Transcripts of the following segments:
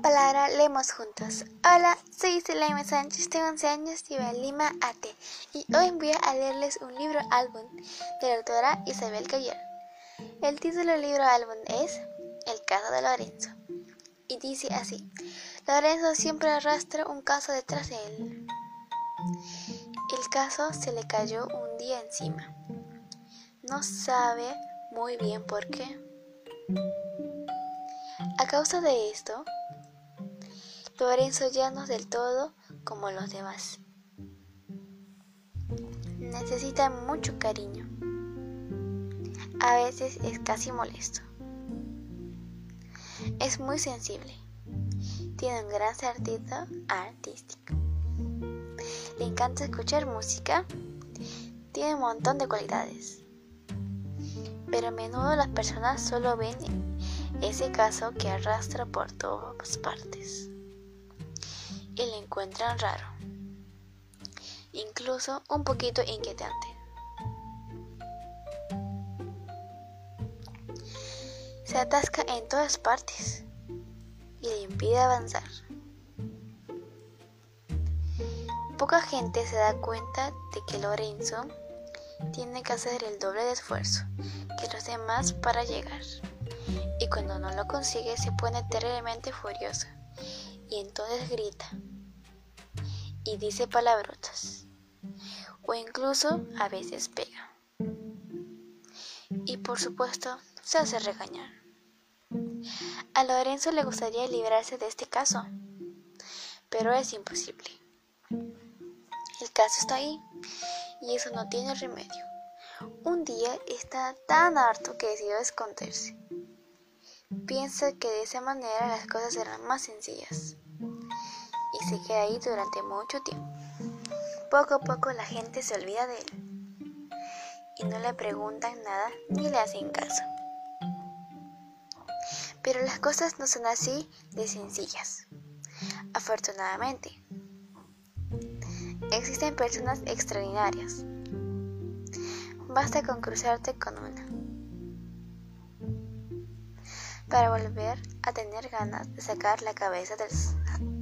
la palabra leemos juntos. Hola, soy Selene Sánchez, tengo 11 años, vivo en Lima, AT, y hoy voy a leerles un libro álbum de la autora Isabel Cayer. El título del libro álbum es El caso de Lorenzo, y dice así: Lorenzo siempre arrastra un caso detrás de él. El caso se le cayó un día encima. No sabe muy bien por qué. A causa de esto, Lorenzo ya no es del todo como los demás. Necesita mucho cariño. A veces es casi molesto. Es muy sensible. Tiene un gran sentido artístico. Le encanta escuchar música. Tiene un montón de cualidades. Pero a menudo las personas solo ven ese caso que arrastra por todas partes y le encuentran raro, incluso un poquito inquietante. Se atasca en todas partes y le impide avanzar. Poca gente se da cuenta de que Lorenzo tiene que hacer el doble de esfuerzo que los demás para llegar. Y cuando no lo consigue se pone terriblemente furioso y entonces grita y dice palabrotas o incluso a veces pega. Y por supuesto se hace regañar. A Lorenzo le gustaría librarse de este caso, pero es imposible. El caso está ahí y eso no tiene remedio. Un día está tan harto que decidió esconderse. Piensa que de esa manera las cosas serán más sencillas queda ahí durante mucho tiempo. Poco a poco la gente se olvida de él y no le preguntan nada ni le hacen caso. Pero las cosas no son así de sencillas. Afortunadamente, existen personas extraordinarias. Basta con cruzarte con una para volver a tener ganas de sacar la cabeza del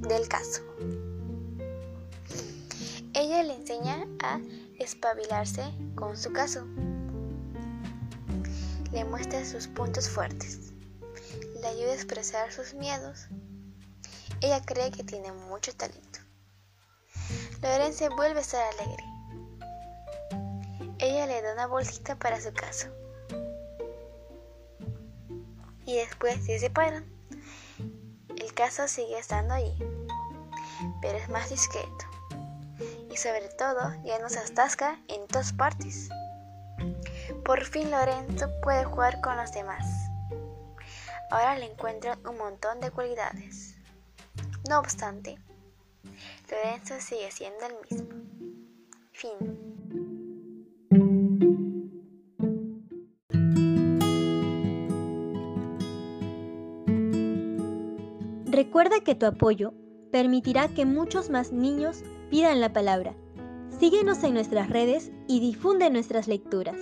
del caso. Ella le enseña a espabilarse con su caso. Le muestra sus puntos fuertes. Le ayuda a expresar sus miedos. Ella cree que tiene mucho talento. Lorenzo vuelve a estar alegre. Ella le da una bolsita para su caso. Y después se separan. Caso sigue estando ahí pero es más discreto. Y sobre todo ya no se atasca en todas partes. Por fin Lorenzo puede jugar con los demás. Ahora le encuentran un montón de cualidades. No obstante, Lorenzo sigue siendo el mismo. Fin. Recuerda que tu apoyo permitirá que muchos más niños pidan la palabra. Síguenos en nuestras redes y difunde nuestras lecturas.